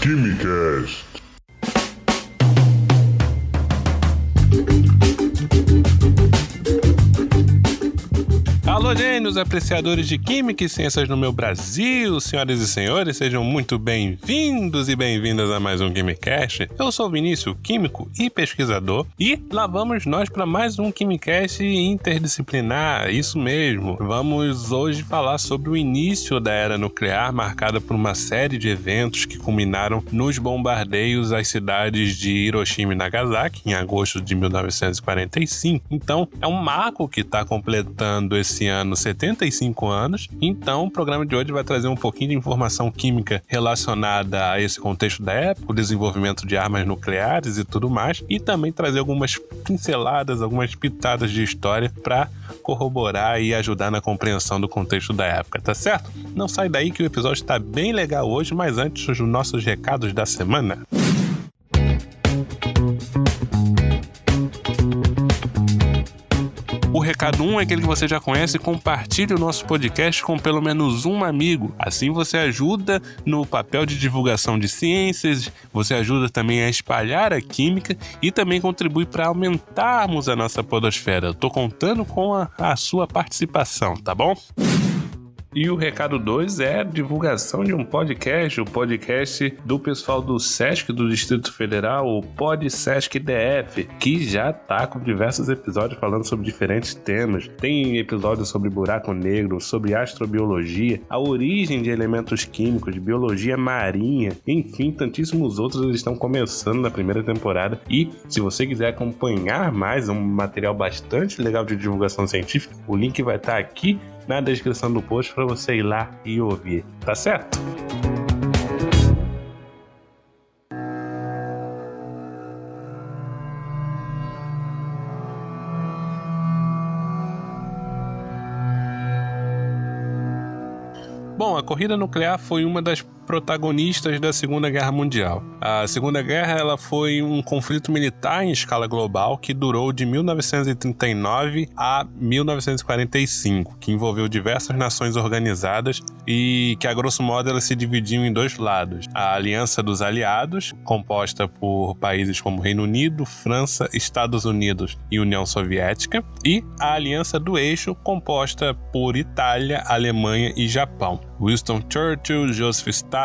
Quimicast. Alô, gênios, apreciadores de Química e Ciências no meu Brasil, senhoras e senhores, sejam muito bem-vindos e bem-vindas a mais um Quimicast. Eu sou o Vinícius, químico e pesquisador, e lá vamos nós para mais um Quimicast interdisciplinar, isso mesmo. Vamos hoje falar sobre o início da era nuclear, marcada por uma série de eventos que culminaram nos bombardeios às cidades de Hiroshima e Nagasaki em agosto de 1945. Então, é um marco que está completando esse ano 75 anos. Então, o programa de hoje vai trazer um pouquinho de informação química relacionada a esse contexto da época, o desenvolvimento de armas nucleares e tudo mais, e também trazer algumas pinceladas, algumas pitadas de história para corroborar e ajudar na compreensão do contexto da época, tá certo? Não sai daí que o episódio está bem legal hoje, mas antes os nossos recados da semana. 1 um é aquele que você já conhece, compartilhe o nosso podcast com pelo menos um amigo. Assim você ajuda no papel de divulgação de ciências, você ajuda também a espalhar a química e também contribui para aumentarmos a nossa podosfera. Eu tô contando com a, a sua participação, tá bom? E o recado 2 é a divulgação de um podcast, o podcast do pessoal do SESC do Distrito Federal, o Pod SESC DF, que já tá com diversos episódios falando sobre diferentes temas. Tem episódios sobre buraco negro, sobre astrobiologia, a origem de elementos químicos, biologia marinha, enfim, tantíssimos outros eles estão começando na primeira temporada. E se você quiser acompanhar mais um material bastante legal de divulgação científica, o link vai estar aqui na descrição do post para você ir lá e ouvir, tá certo? Bom, a corrida nuclear foi uma das protagonistas da Segunda Guerra Mundial. A Segunda Guerra ela foi um conflito militar em escala global que durou de 1939 a 1945, que envolveu diversas nações organizadas e que, a grosso modo, ela se dividiu em dois lados. A Aliança dos Aliados, composta por países como Reino Unido, França, Estados Unidos e União Soviética, e a Aliança do Eixo, composta por Itália, Alemanha e Japão. Winston Churchill, Joseph Stalin,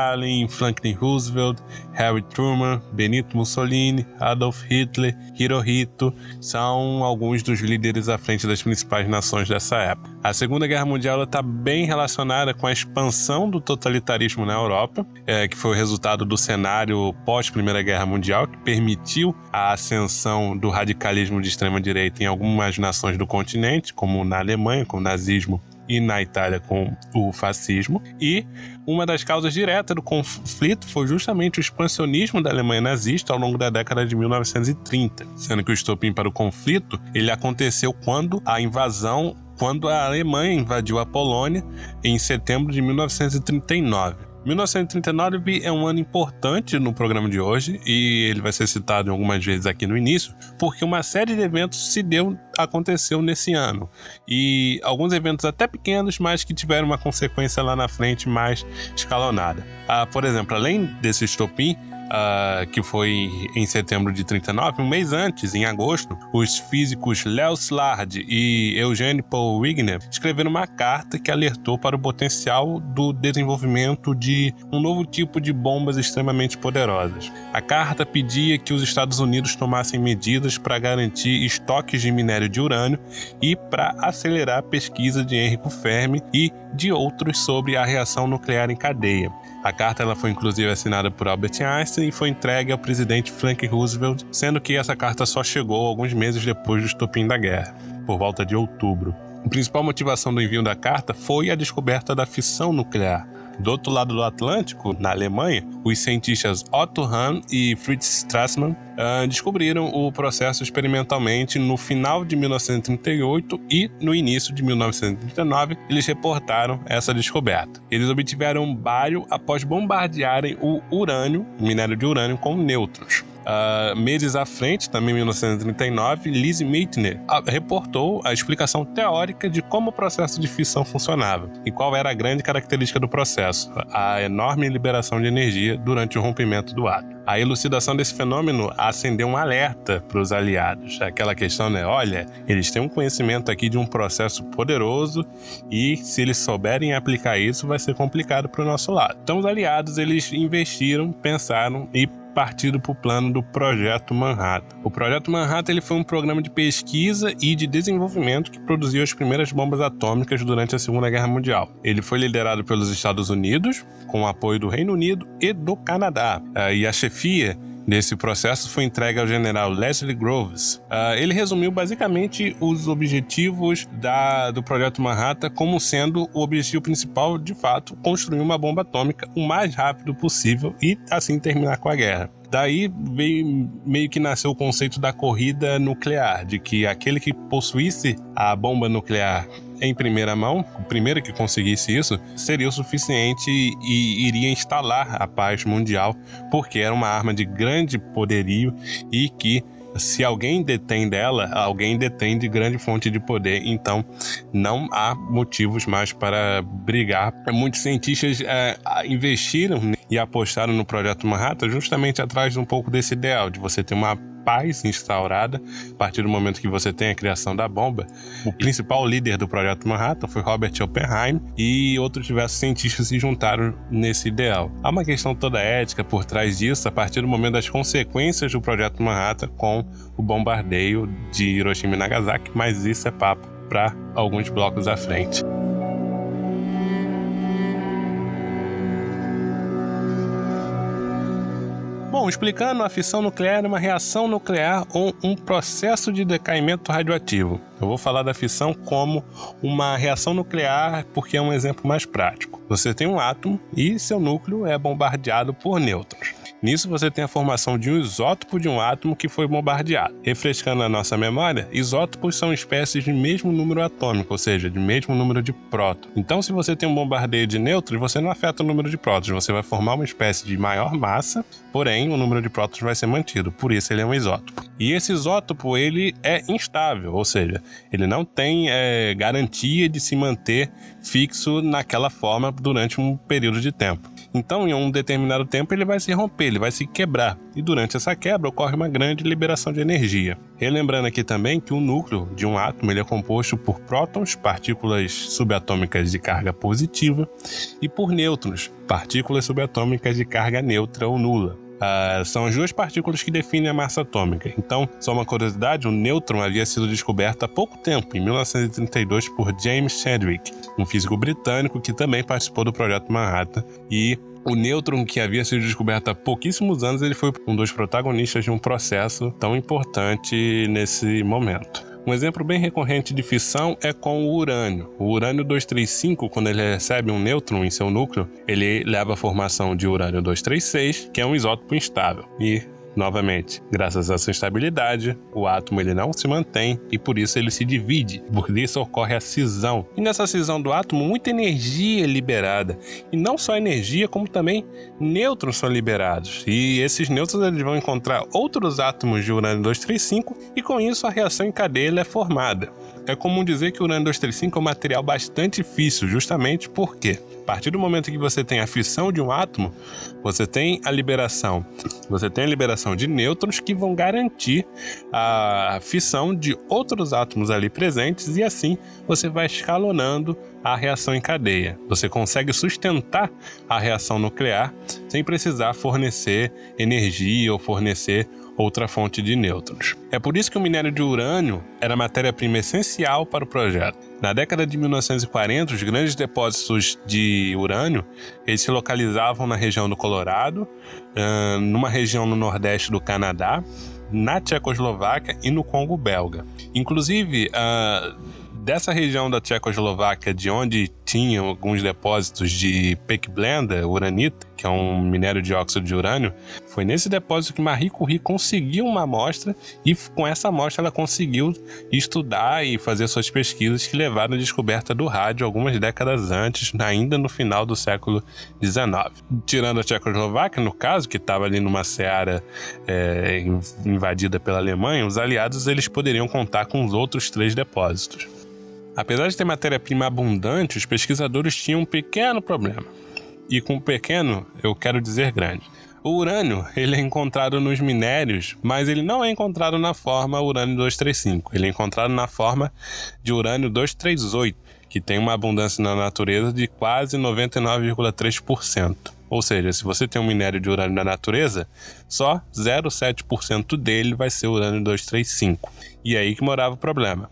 Franklin Roosevelt, Harry Truman, Benito Mussolini, Adolf Hitler, Hirohito são alguns dos líderes à frente das principais nações dessa época. A Segunda Guerra Mundial está bem relacionada com a expansão do totalitarismo na Europa, é, que foi o resultado do cenário pós-Primeira Guerra Mundial, que permitiu a ascensão do radicalismo de extrema-direita em algumas nações do continente, como na Alemanha, com o nazismo e na Itália com o fascismo. E uma das causas diretas do conflito foi justamente o expansionismo da Alemanha nazista ao longo da década de 1930, sendo que o estopim para o conflito ele aconteceu quando a invasão quando a Alemanha invadiu a Polônia em setembro de 1939. 1939 é um ano importante no programa de hoje e ele vai ser citado algumas vezes aqui no início, porque uma série de eventos se deu, aconteceu nesse ano. E alguns eventos até pequenos, mas que tiveram uma consequência lá na frente mais escalonada. Ah, por exemplo, além desse estopim, uh, que foi em setembro de 39, um mês antes, em agosto, os físicos Leo Szilard e Eugene Paul Wigner escreveram uma carta que alertou para o potencial do desenvolvimento de um novo tipo de bombas extremamente poderosas. A carta pedia que os Estados Unidos tomassem medidas para garantir estoques de minério de urânio e para acelerar a pesquisa de Enrico Fermi e de outros sobre a reação nuclear em cadeia. A carta ela foi inclusive assinada por Albert Einstein e foi entregue ao presidente Franklin Roosevelt, sendo que essa carta só chegou alguns meses depois do estopim da guerra, por volta de outubro. A principal motivação do envio da carta foi a descoberta da fissão nuclear, do outro lado do Atlântico, na Alemanha, os cientistas Otto Hahn e Fritz Strassmann uh, descobriram o processo experimentalmente no final de 1938 e no início de 1939 eles reportaram essa descoberta. Eles obtiveram bário após bombardearem o urânio, minério de urânio, com nêutrons. Uh, meses à frente, também em 1939, Lise Meitner reportou a explicação teórica de como o processo de fissão funcionava e qual era a grande característica do processo, a enorme liberação de energia durante o rompimento do átomo. A elucidação desse fenômeno acendeu um alerta para os aliados. Aquela questão, né? Olha, eles têm um conhecimento aqui de um processo poderoso e se eles souberem aplicar isso, vai ser complicado para o nosso lado. Então, os aliados eles investiram, pensaram e partido para o plano do Projeto Manhattan. O Projeto Manhattan ele foi um programa de pesquisa e de desenvolvimento que produziu as primeiras bombas atômicas durante a Segunda Guerra Mundial. Ele foi liderado pelos Estados Unidos, com o apoio do Reino Unido e do Canadá. Ah, e a chefia desse processo foi entregue ao general Leslie Groves. Uh, ele resumiu basicamente os objetivos da, do projeto Manhattan como sendo o objetivo principal, de fato, construir uma bomba atômica o mais rápido possível e assim terminar com a guerra. Daí veio meio que nasceu o conceito da corrida nuclear, de que aquele que possuísse a bomba nuclear em primeira mão, o primeiro que conseguisse isso, seria o suficiente e iria instalar a paz mundial, porque era uma arma de grande poderio e que se alguém detém dela, alguém detém de grande fonte de poder, então não há motivos mais para brigar. Muitos cientistas é, investiram e apostaram no projeto Manhattan justamente atrás de um pouco desse ideal, de você ter uma paz instaurada a partir do momento que você tem a criação da bomba. O principal líder do projeto Manhattan foi Robert Oppenheim e outros diversos cientistas se juntaram nesse ideal. Há uma questão toda ética por trás disso a partir do momento das consequências do projeto Manhattan com o bombardeio de Hiroshima e Nagasaki, mas isso é papo para alguns blocos à frente. Bom, explicando, a fissão nuclear é uma reação nuclear ou um processo de decaimento radioativo. Eu vou falar da fissão como uma reação nuclear porque é um exemplo mais prático. Você tem um átomo e seu núcleo é bombardeado por nêutrons. Nisso você tem a formação de um isótopo de um átomo que foi bombardeado. Refrescando a nossa memória, isótopos são espécies de mesmo número atômico, ou seja, de mesmo número de prótons. Então, se você tem um bombardeio de nêutrons, você não afeta o número de prótons, você vai formar uma espécie de maior massa, porém o número de prótons vai ser mantido, por isso ele é um isótopo. E esse isótopo ele é instável, ou seja, ele não tem é, garantia de se manter fixo naquela forma durante um período de tempo. Então, em um determinado tempo, ele vai se romper, ele vai se quebrar. E durante essa quebra ocorre uma grande liberação de energia. Relembrando aqui também que o núcleo de um átomo ele é composto por prótons, partículas subatômicas de carga positiva, e por nêutrons, partículas subatômicas de carga neutra ou nula. Uh, são as duas partículas que definem a massa atômica. Então, só uma curiosidade: o nêutron havia sido descoberto há pouco tempo, em 1932, por James Chadwick, um físico britânico que também participou do projeto Manhattan. E o nêutron, que havia sido descoberto há pouquíssimos anos, ele foi um dos protagonistas de um processo tão importante nesse momento. Um exemplo bem recorrente de fissão é com o urânio. O urânio 235, quando ele recebe um nêutron em seu núcleo, ele leva à formação de urânio 236, que é um isótopo instável. E Novamente, graças à sua estabilidade, o átomo ele não se mantém e por isso ele se divide. Por isso ocorre a cisão. E nessa cisão do átomo, muita energia é liberada. E não só energia, como também nêutrons são liberados. E esses nêutrons eles vão encontrar outros átomos de urânio 235 e com isso a reação em cadeia é formada. É comum dizer que o urânio 235 é um material bastante difícil, justamente porque a partir do momento que você tem a fissão de um átomo, você tem a liberação, você tem a liberação de nêutrons que vão garantir a fissão de outros átomos ali presentes e assim você vai escalonando a reação em cadeia. Você consegue sustentar a reação nuclear sem precisar fornecer energia ou fornecer outra fonte de nêutrons. É por isso que o minério de urânio era matéria-prima essencial para o projeto. Na década de 1940, os grandes depósitos de urânio eles se localizavam na região do Colorado, numa região no nordeste do Canadá, na Tchecoslováquia e no Congo belga. Inclusive, dessa região da Tchecoslováquia, de onde alguns depósitos de pecblenda, uranita, que é um minério de óxido de urânio, foi nesse depósito que Marie Curie conseguiu uma amostra e com essa amostra ela conseguiu estudar e fazer suas pesquisas que levaram à descoberta do rádio algumas décadas antes, ainda no final do século XIX. Tirando a Tchecoslováquia, no caso, que estava ali numa seara é, invadida pela Alemanha, os aliados eles poderiam contar com os outros três depósitos. Apesar de ter matéria-prima abundante, os pesquisadores tinham um pequeno problema. E com pequeno, eu quero dizer grande. O urânio, ele é encontrado nos minérios, mas ele não é encontrado na forma urânio 235. Ele é encontrado na forma de urânio 238, que tem uma abundância na natureza de quase 99,3%. Ou seja, se você tem um minério de urânio na natureza, só 0,7% dele vai ser urânio 235. E é aí que morava o problema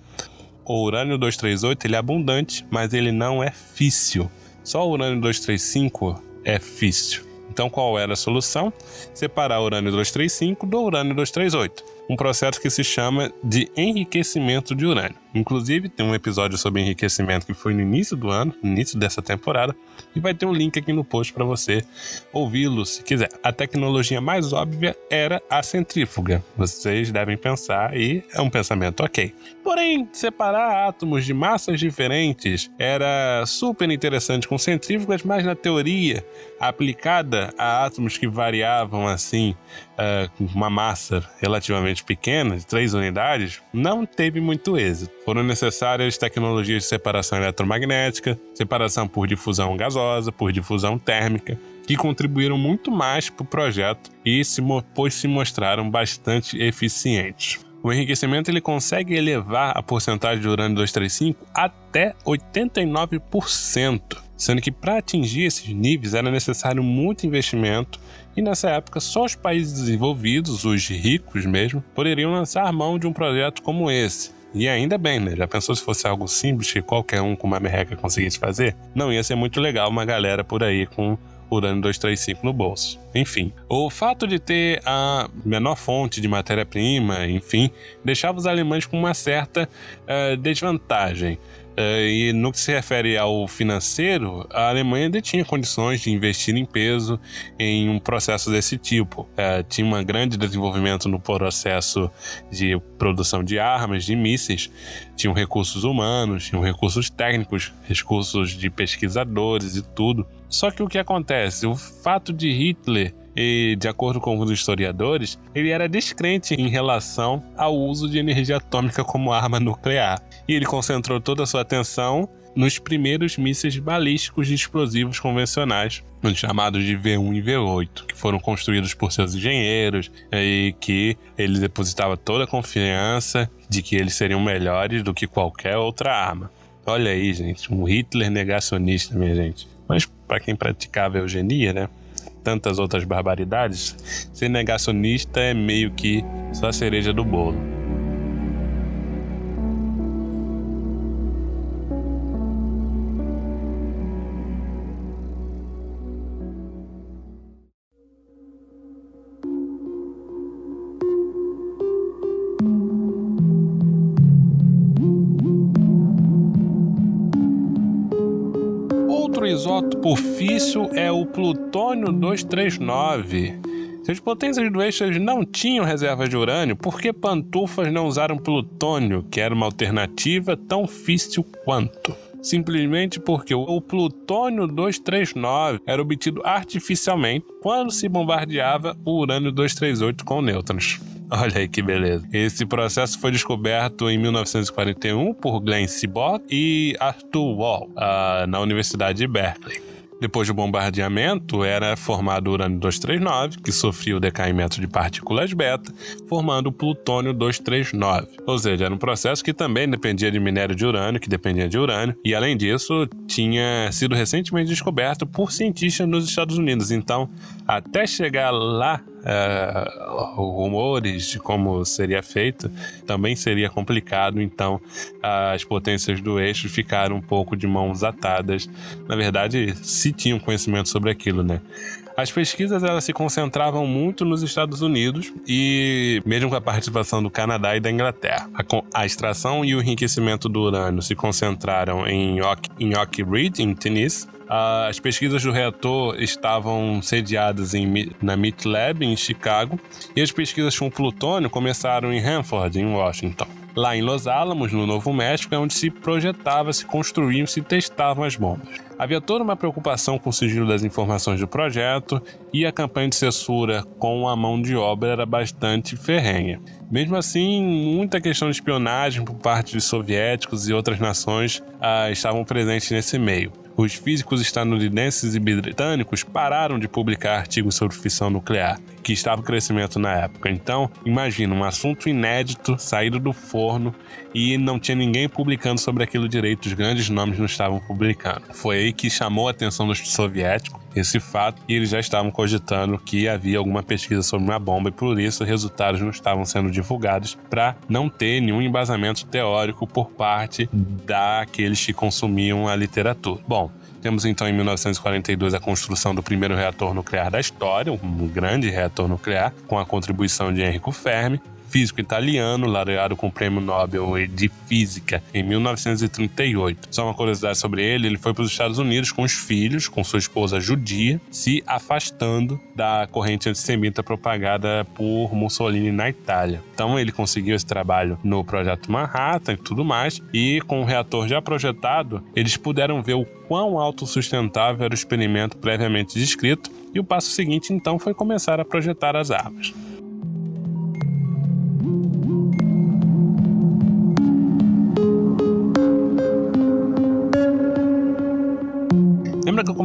o urânio 238 ele é abundante, mas ele não é físsil. Só o urânio 235 é físsil. Então qual era a solução? Separar o urânio 235 do urânio 238 um processo que se chama de enriquecimento de urânio. Inclusive, tem um episódio sobre enriquecimento que foi no início do ano, no início dessa temporada, e vai ter um link aqui no post para você ouvi-lo se quiser. A tecnologia mais óbvia era a centrífuga. Vocês devem pensar e é um pensamento ok. Porém, separar átomos de massas diferentes era super interessante com centrífugas, mas na teoria aplicada a átomos que variavam assim, uh, uma massa relativamente pequena, de três unidades, não teve muito êxito. Foram necessárias tecnologias de separação eletromagnética, separação por difusão gasosa, por difusão térmica, que contribuíram muito mais para o projeto e se, pois se mostraram bastante eficientes. O enriquecimento ele consegue elevar a porcentagem de urânio 235 até 89% sendo que para atingir esses níveis era necessário muito investimento e nessa época só os países desenvolvidos, os ricos mesmo, poderiam lançar mão de um projeto como esse. E ainda bem, né? Já pensou se fosse algo simples que qualquer um com uma merreca conseguisse fazer? Não ia ser muito legal uma galera por aí com urânio 235 no bolso. Enfim, o fato de ter a menor fonte de matéria-prima, enfim, deixava os alemães com uma certa uh, desvantagem. Uh, e no que se refere ao financeiro, a Alemanha detinha condições de investir em peso em um processo desse tipo. Uh, tinha um grande desenvolvimento no processo de produção de armas, de mísseis, tinham recursos humanos, tinham recursos técnicos, recursos de pesquisadores e tudo. Só que o que acontece? O fato de Hitler e, de acordo com os historiadores, ele era descrente em relação ao uso de energia atômica como arma nuclear. E ele concentrou toda a sua atenção nos primeiros mísseis balísticos de explosivos convencionais, os chamados de V1 e V8, que foram construídos por seus engenheiros e que ele depositava toda a confiança de que eles seriam melhores do que qualquer outra arma. Olha aí, gente, um Hitler negacionista, minha gente. Mas para quem praticava eugenia, né? Tantas outras barbaridades, ser negacionista é meio que só a cereja do bolo. Plutônio 239. Se as potências do eixo não tinham reservas de urânio, por que pantufas não usaram plutônio, que era uma alternativa tão físsil quanto? Simplesmente porque o plutônio 239 era obtido artificialmente quando se bombardeava o urânio 238 com nêutrons. Olha aí que beleza. Esse processo foi descoberto em 1941 por Glenn Seaborg e Arthur Wall, uh, na Universidade de Berkeley. Depois do bombardeamento, era formado o urânio 239, que sofria o decaimento de partículas beta, formando o plutônio 239. Ou seja, era um processo que também dependia de minério de urânio, que dependia de urânio, e além disso, tinha sido recentemente descoberto por cientistas nos Estados Unidos. Então, até chegar lá é, rumores de como seria feito, também seria complicado, então as potências do eixo ficaram um pouco de mãos atadas. Na verdade, se tinham conhecimento sobre aquilo, né? As pesquisas elas se concentravam muito nos Estados Unidos e mesmo com a participação do Canadá e da Inglaterra. A, a extração e o enriquecimento do urânio se concentraram em Oak, em Ridge, em Tennessee, as pesquisas do reator estavam sediadas em, na MIT Lab, em Chicago, e as pesquisas com plutônio começaram em Hanford, em Washington. Lá em Los Alamos, no Novo México, é onde se projetava, se construíam, se testavam as bombas. Havia toda uma preocupação com o sigilo das informações do projeto e a campanha de censura com a mão de obra era bastante ferrenha. Mesmo assim, muita questão de espionagem por parte de soviéticos e outras nações ah, estavam presentes nesse meio. Os físicos estadunidenses e britânicos pararam de publicar artigos sobre fissão nuclear, que estava em crescimento na época. Então, imagina um assunto inédito, saído do forno e não tinha ninguém publicando sobre aquilo direito, os grandes nomes não estavam publicando. Foi aí que chamou a atenção dos soviéticos esse fato e eles já estavam cogitando que havia alguma pesquisa sobre uma bomba e por isso resultados não estavam sendo divulgados para não ter nenhum embasamento teórico por parte daqueles que consumiam a literatura. Bom, temos então em 1942 a construção do primeiro reator nuclear da história, um grande reator nuclear, com a contribuição de Enrico Fermi, físico italiano, laureado com o Prêmio Nobel de Física em 1938. Só uma curiosidade sobre ele: ele foi para os Estados Unidos com os filhos, com sua esposa judia, se afastando da corrente antissemita propagada por Mussolini na Itália. Então ele conseguiu esse trabalho no projeto Manhattan e tudo mais, e com o reator já projetado, eles puderam ver o quão autossustentável era o experimento previamente descrito, e o passo seguinte então foi começar a projetar as armas.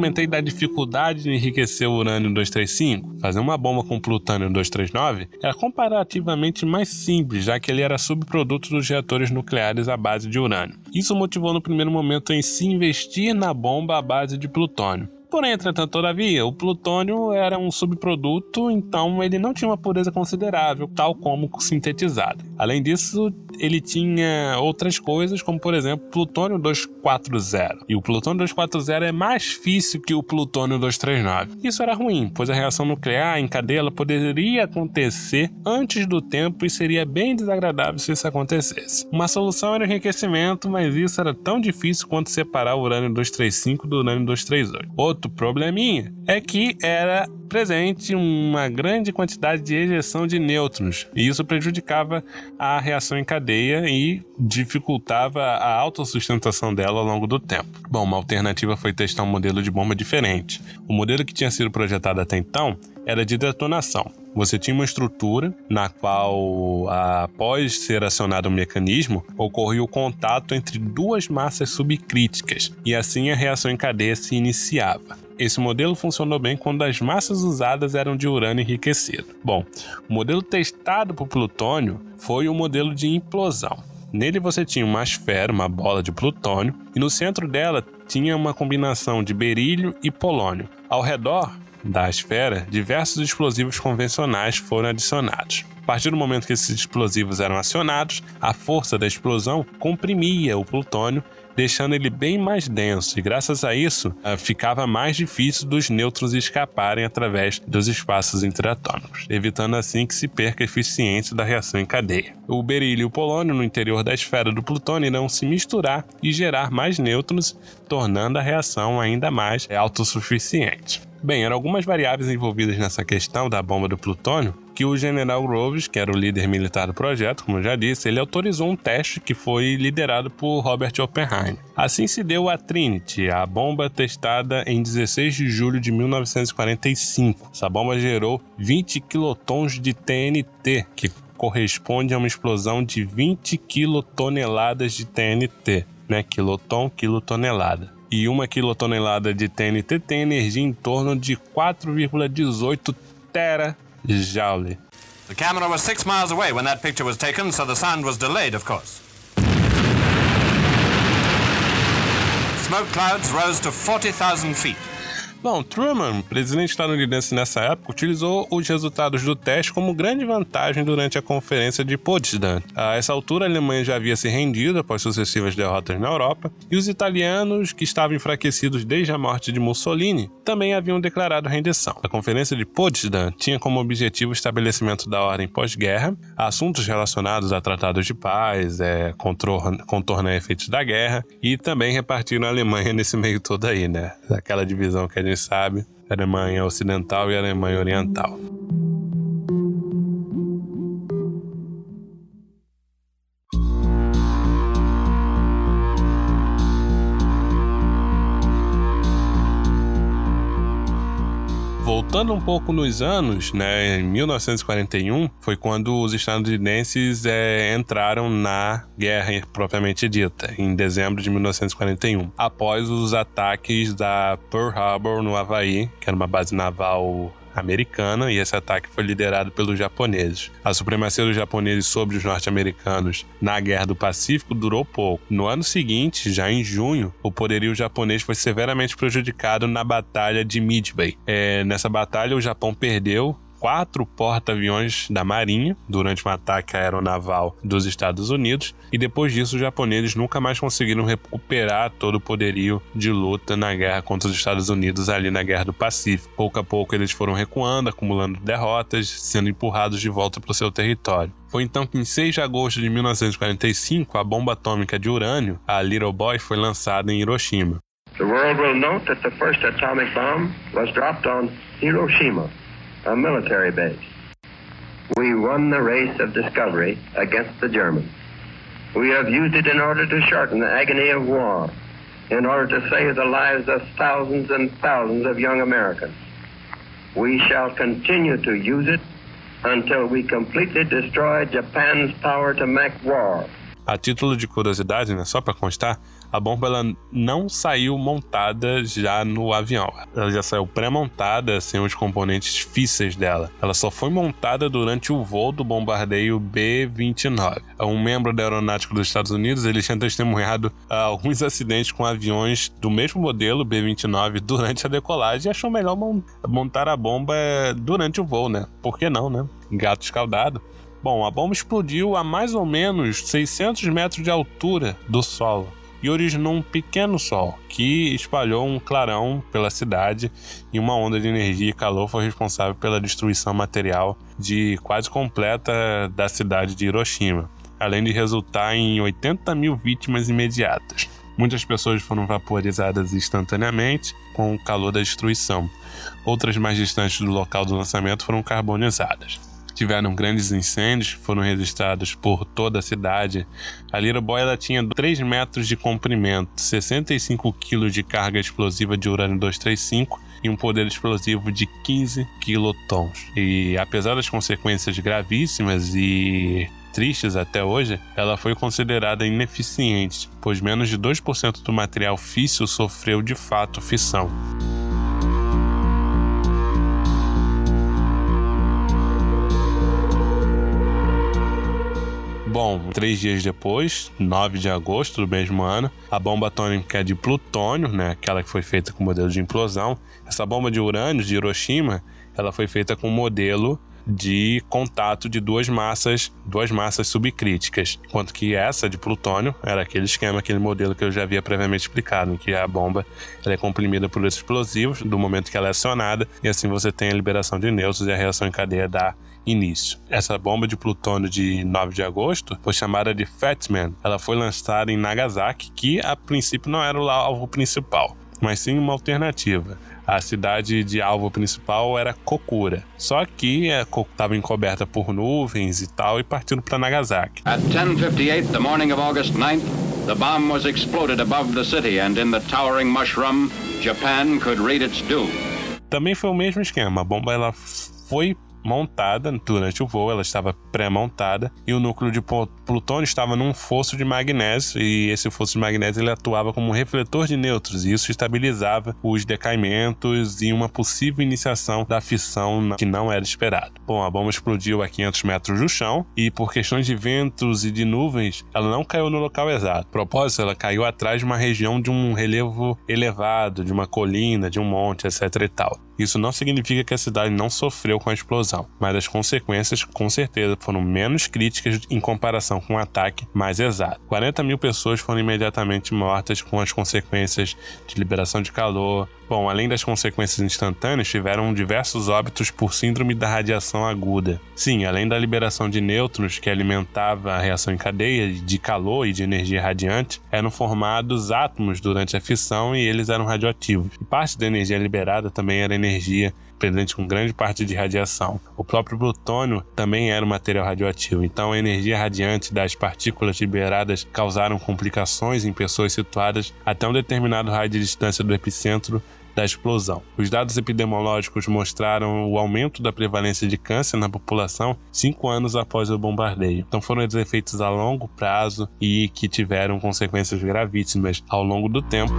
Comentei da dificuldade de enriquecer o urânio 235? Fazer uma bomba com plutônio 239 era comparativamente mais simples, já que ele era subproduto dos reatores nucleares à base de urânio. Isso motivou no primeiro momento em se investir na bomba à base de plutônio. Porém, entretanto, todavia, o plutônio era um subproduto, então ele não tinha uma pureza considerável, tal como sintetizado. Além disso, ele tinha outras coisas, como por exemplo, plutônio 240. E o plutônio 240 é mais difícil que o plutônio 239. Isso era ruim, pois a reação nuclear em cadeia poderia acontecer antes do tempo e seria bem desagradável se isso acontecesse. Uma solução era o enriquecimento, mas isso era tão difícil quanto separar o urânio 235 do urânio 238. Outro probleminha é que era presente uma grande quantidade de ejeção de nêutrons, e isso prejudicava a reação em cadeia e dificultava a autossustentação dela ao longo do tempo. Bom, uma alternativa foi testar um modelo de bomba diferente. O modelo que tinha sido projetado até então era de detonação. Você tinha uma estrutura na qual, após ser acionado o um mecanismo, ocorria o contato entre duas massas subcríticas e assim a reação em cadeia se iniciava. Esse modelo funcionou bem quando as massas usadas eram de urânio enriquecido. Bom, o modelo testado por plutônio foi o modelo de implosão. Nele você tinha uma esfera, uma bola de plutônio, e no centro dela tinha uma combinação de berílio e polônio. Ao redor da esfera, diversos explosivos convencionais foram adicionados. A partir do momento que esses explosivos eram acionados, a força da explosão comprimia o plutônio deixando ele bem mais denso, e graças a isso uh, ficava mais difícil dos nêutrons escaparem através dos espaços interatômicos, evitando assim que se perca a eficiência da reação em cadeia. O berílio e o polônio no interior da esfera do plutônio irão se misturar e gerar mais nêutrons, tornando a reação ainda mais autossuficiente. Bem, eram algumas variáveis envolvidas nessa questão da bomba do plutônio que o general Groves, que era o líder militar do projeto, como eu já disse, ele autorizou um teste que foi liderado por Robert Oppenheim. Assim se deu a Trinity, a bomba testada em 16 de julho de 1945. Essa bomba gerou 20 quilotons de TNT, que corresponde a uma explosão de 20 quilotoneladas de TNT, né? Quiloton, quilotonelada e uma quilotonelada de TNT tem energia em torno de 4,18 The camera was six miles away when that picture was taken, so the sound was delayed, of course. Smoke clouds rose to 40,000 feet. Bom, Truman, presidente estadunidense nessa época, utilizou os resultados do teste como grande vantagem durante a Conferência de Potsdam. A essa altura, a Alemanha já havia se rendido após sucessivas derrotas na Europa, e os italianos, que estavam enfraquecidos desde a morte de Mussolini, também haviam declarado rendição. A Conferência de Potsdam tinha como objetivo o estabelecimento da ordem pós-guerra, assuntos relacionados a tratados de paz, é, contornar efeitos da guerra, e também repartiram a Alemanha nesse meio todo aí, né? Aquela divisão que a sabe, Alemanha Ocidental e Alemanha Oriental. Voltando um pouco nos anos, né, em 1941 foi quando os estadunidenses é, entraram na guerra propriamente dita, em dezembro de 1941, após os ataques da Pearl Harbor no Havaí, que era uma base naval americana e esse ataque foi liderado pelos japoneses. A supremacia dos japoneses sobre os norte-americanos na Guerra do Pacífico durou pouco. No ano seguinte, já em junho, o poderio japonês foi severamente prejudicado na Batalha de Midway. É, nessa batalha, o Japão perdeu quatro porta-aviões da Marinha durante um ataque aeronaval dos Estados Unidos, e depois disso os japoneses nunca mais conseguiram recuperar todo o poderio de luta na guerra contra os Estados Unidos ali na Guerra do Pacífico. Pouco a pouco eles foram recuando, acumulando derrotas, sendo empurrados de volta para o seu território. Foi então que em 6 de agosto de 1945 a bomba atômica de urânio, a Little Boy, foi lançada em Hiroshima. The world will note that the first atomic bomb was dropped on Hiroshima a military base. We won the race of discovery against the Germans. We have used it in order to shorten the agony of war, in order to save the lives of thousands and thousands of young Americans. We shall continue to use it until we completely destroy Japan's power to make war. A título de curiosidade, né, só para constar, a bomba ela não saiu montada já no avião. Ela já saiu pré-montada sem os componentes físseis dela. Ela só foi montada durante o voo do bombardeio B-29. Um membro da aeronáutica dos Estados Unidos ele tinha testemunhado alguns acidentes com aviões do mesmo modelo B-29 durante a decolagem e achou melhor montar a bomba durante o voo, né? Por que não, né? Gato escaldado. Bom, a bomba explodiu a mais ou menos 600 metros de altura do solo e originou um pequeno sol que espalhou um clarão pela cidade e uma onda de energia e calor foi responsável pela destruição material de quase completa da cidade de Hiroshima, além de resultar em 80 mil vítimas imediatas. Muitas pessoas foram vaporizadas instantaneamente com o calor da destruição. Outras mais distantes do local do lançamento foram carbonizadas tiveram grandes incêndios, foram registrados por toda a cidade. A Little Boy ela tinha 3 metros de comprimento, 65 kg de carga explosiva de urânio 235 e um poder explosivo de 15 quilotons. E apesar das consequências gravíssimas e tristes até hoje, ela foi considerada ineficiente, pois menos de 2% do material físsil sofreu de fato fissão. Bom, três dias depois, 9 de agosto do mesmo ano, a bomba atômica de plutônio, né, aquela que foi feita com modelo de implosão, essa bomba de urânio de Hiroshima, ela foi feita com modelo de contato de duas massas, duas massas subcríticas, enquanto que essa de plutônio era aquele esquema, aquele modelo que eu já havia previamente explicado, em que a bomba é comprimida por explosivos do momento que ela é acionada e assim você tem a liberação de nêutrons e a reação em cadeia da início. Essa bomba de plutônio de 9 de agosto foi chamada de Fat Man. Ela foi lançada em Nagasaki, que a princípio não era o alvo principal, mas sim uma alternativa. A cidade de alvo principal era Kokura. Só que estava encoberta por nuvens e tal e partindo para Nagasaki. At 10:58 the morning of August 9th, the bomb was exploded above the city and in the towering mushroom, Japan could read its doom. Também foi o mesmo esquema. A bomba ela foi montada durante o voo, ela estava pré-montada, e o núcleo de plutônio estava num fosso de magnésio, e esse fosso de magnésio ele atuava como um refletor de nêutrons, e isso estabilizava os decaimentos e uma possível iniciação da fissão que não era esperado. Bom, a bomba explodiu a 500 metros do chão, e por questões de ventos e de nuvens, ela não caiu no local exato. Propósito, ela caiu atrás de uma região de um relevo elevado, de uma colina, de um monte, etc e tal. Isso não significa que a cidade não sofreu com a explosão, mas as consequências com certeza foram menos críticas em comparação com o um ataque mais exato. 40 mil pessoas foram imediatamente mortas com as consequências de liberação de calor. Bom, além das consequências instantâneas, tiveram diversos óbitos por síndrome da radiação aguda. Sim, além da liberação de nêutrons que alimentava a reação em cadeia de calor e de energia radiante, eram formados átomos durante a fissão e eles eram radioativos. E parte da energia liberada também era energia presente com grande parte de radiação. O próprio plutônio também era um material radioativo, então a energia radiante das partículas liberadas causaram complicações em pessoas situadas até um determinado raio de distância do epicentro da explosão. Os dados epidemiológicos mostraram o aumento da prevalência de câncer na população cinco anos após o bombardeio. Então foram efeitos a longo prazo e que tiveram consequências gravíssimas ao longo do tempo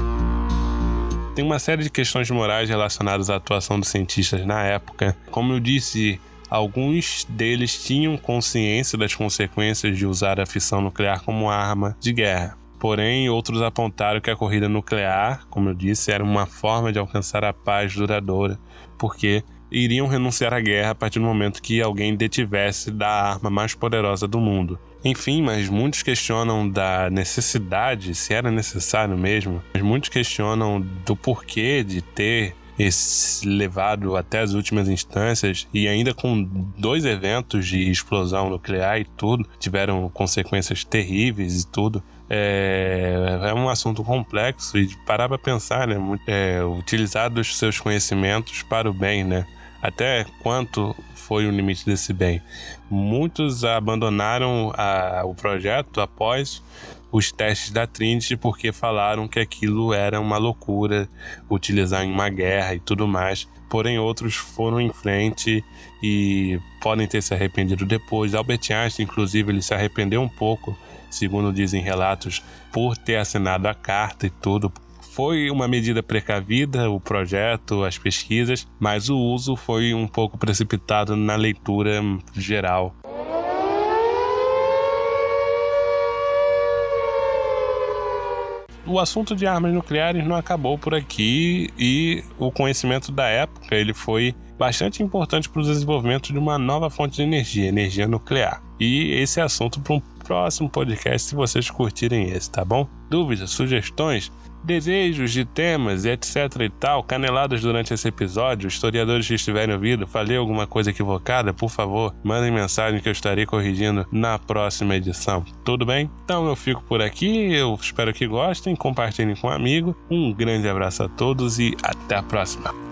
tem uma série de questões morais relacionadas à atuação dos cientistas na época. Como eu disse, alguns deles tinham consciência das consequências de usar a fissão nuclear como arma de guerra. Porém, outros apontaram que a corrida nuclear, como eu disse, era uma forma de alcançar a paz duradoura, porque iriam renunciar à guerra a partir do momento que alguém detivesse da arma mais poderosa do mundo. Enfim, mas muitos questionam da necessidade, se era necessário mesmo, mas muitos questionam do porquê de ter esse levado até as últimas instâncias e ainda com dois eventos de explosão nuclear e tudo, tiveram consequências terríveis e tudo. É, é um assunto complexo e parar para pensar, né? É, utilizar os seus conhecimentos para o bem, né? Até quanto foi o limite desse bem? Muitos abandonaram a, o projeto após os testes da Trinity porque falaram que aquilo era uma loucura utilizar em uma guerra e tudo mais. Porém, outros foram em frente e podem ter se arrependido depois. Albert Einstein, inclusive, ele se arrependeu um pouco, segundo dizem relatos, por ter assinado a carta e tudo, foi uma medida precavida, o projeto, as pesquisas, mas o uso foi um pouco precipitado na leitura geral. o assunto de armas nucleares não acabou por aqui e o conhecimento da época ele foi bastante importante para o desenvolvimento de uma nova fonte de energia, energia nuclear. E esse assunto próximo podcast se vocês curtirem esse, tá bom? Dúvidas, sugestões? desejos de temas etc e tal, caneladas durante esse episódio, historiadores que estiverem ouvindo, falei alguma coisa equivocada, por favor, mandem mensagem que eu estarei corrigindo na próxima edição. Tudo bem? Então eu fico por aqui, eu espero que gostem, compartilhem com um amigo. Um grande abraço a todos e até a próxima.